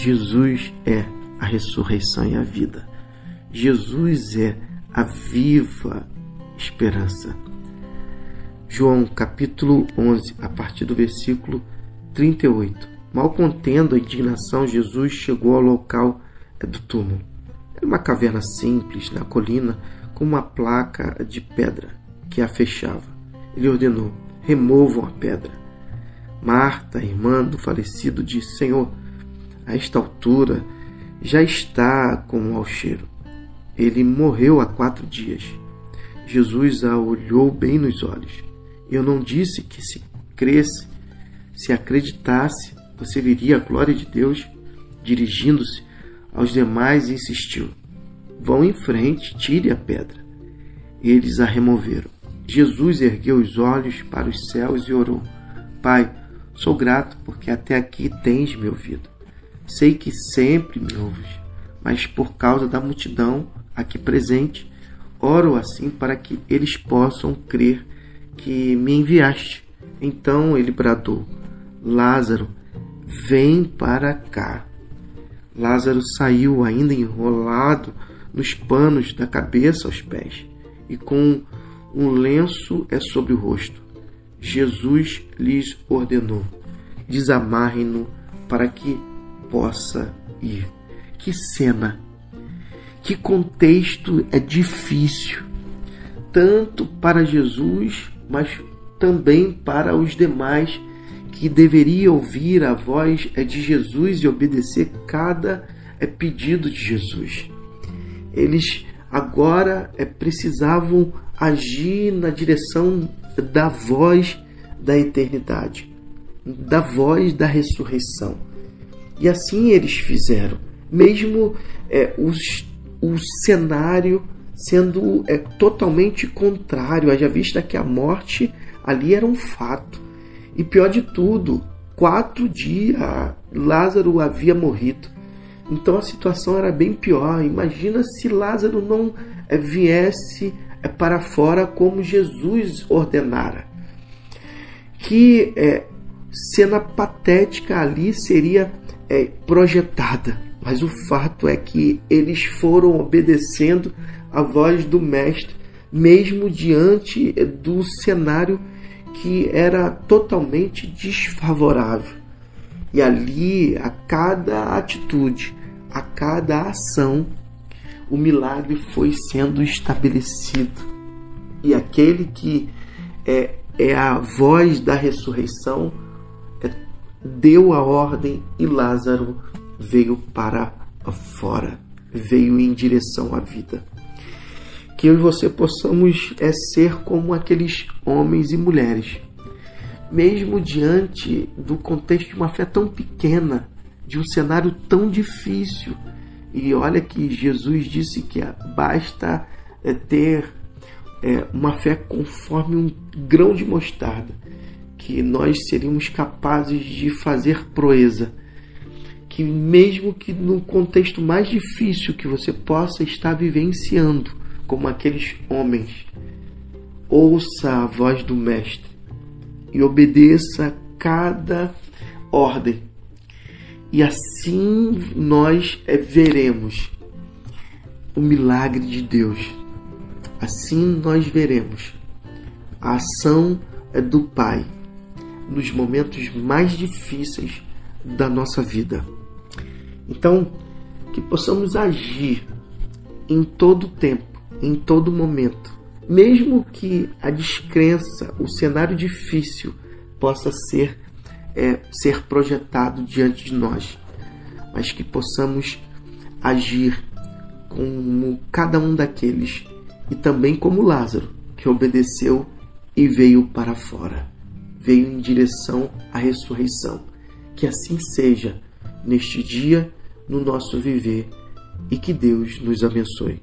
Jesus é a ressurreição e a vida. Jesus é a viva esperança. João capítulo 11, a partir do versículo 38. Mal contendo a indignação, Jesus chegou ao local do túmulo. Era uma caverna simples na colina com uma placa de pedra que a fechava. Ele ordenou: removam a pedra. Marta, irmã do falecido, disse: Senhor, a esta altura já está com mau cheiro. Ele morreu há quatro dias. Jesus a olhou bem nos olhos. Eu não disse que se cresce, se acreditasse, você viria a glória de Deus. Dirigindo-se aos demais, insistiu: Vão em frente, tire a pedra. Eles a removeram. Jesus ergueu os olhos para os céus e orou: Pai, sou grato porque até aqui tens me ouvido. Sei que sempre me ouves, mas por causa da multidão aqui presente, oro assim para que eles possam crer que me enviaste. Então ele bradou: Lázaro, vem para cá. Lázaro saiu ainda enrolado nos panos da cabeça aos pés e com um lenço é sobre o rosto. Jesus lhes ordenou: desamarrem-no para que possa ir. Que cena! Que contexto é difícil, tanto para Jesus, mas também para os demais que deveria ouvir a voz é de Jesus e obedecer cada é pedido de Jesus. Eles agora é, precisavam agir na direção da voz da eternidade, da voz da ressurreição. E assim eles fizeram, mesmo é, os, o cenário sendo é, totalmente contrário, haja vista que a morte ali era um fato. E pior de tudo, quatro dias Lázaro havia morrido. Então a situação era bem pior. Imagina se Lázaro não é, viesse é, para fora como Jesus ordenara. Que é, cena patética ali seria é, projetada. Mas o fato é que eles foram obedecendo a voz do Mestre, mesmo diante do cenário que era totalmente desfavorável. E ali, a cada atitude, a cada ação, o milagre foi sendo estabelecido. E aquele que é, é a voz da ressurreição é, deu a ordem e Lázaro veio para fora, veio em direção à vida que eu e você possamos é, ser como aqueles homens e mulheres, mesmo diante do contexto de uma fé tão pequena, de um cenário tão difícil. E olha que Jesus disse que basta é, ter é, uma fé conforme um grão de mostarda, que nós seríamos capazes de fazer proeza. Que mesmo que no contexto mais difícil que você possa estar vivenciando, como aqueles homens. Ouça a voz do Mestre e obedeça cada ordem. E assim nós eh, veremos o milagre de Deus. Assim nós veremos a ação eh, do Pai nos momentos mais difíceis da nossa vida. Então, que possamos agir em todo tempo em todo momento. Mesmo que a descrença, o cenário difícil possa ser, é, ser projetado diante de nós, mas que possamos agir como cada um daqueles e também como Lázaro, que obedeceu e veio para fora, veio em direção à ressurreição. Que assim seja neste dia, no nosso viver, e que Deus nos abençoe.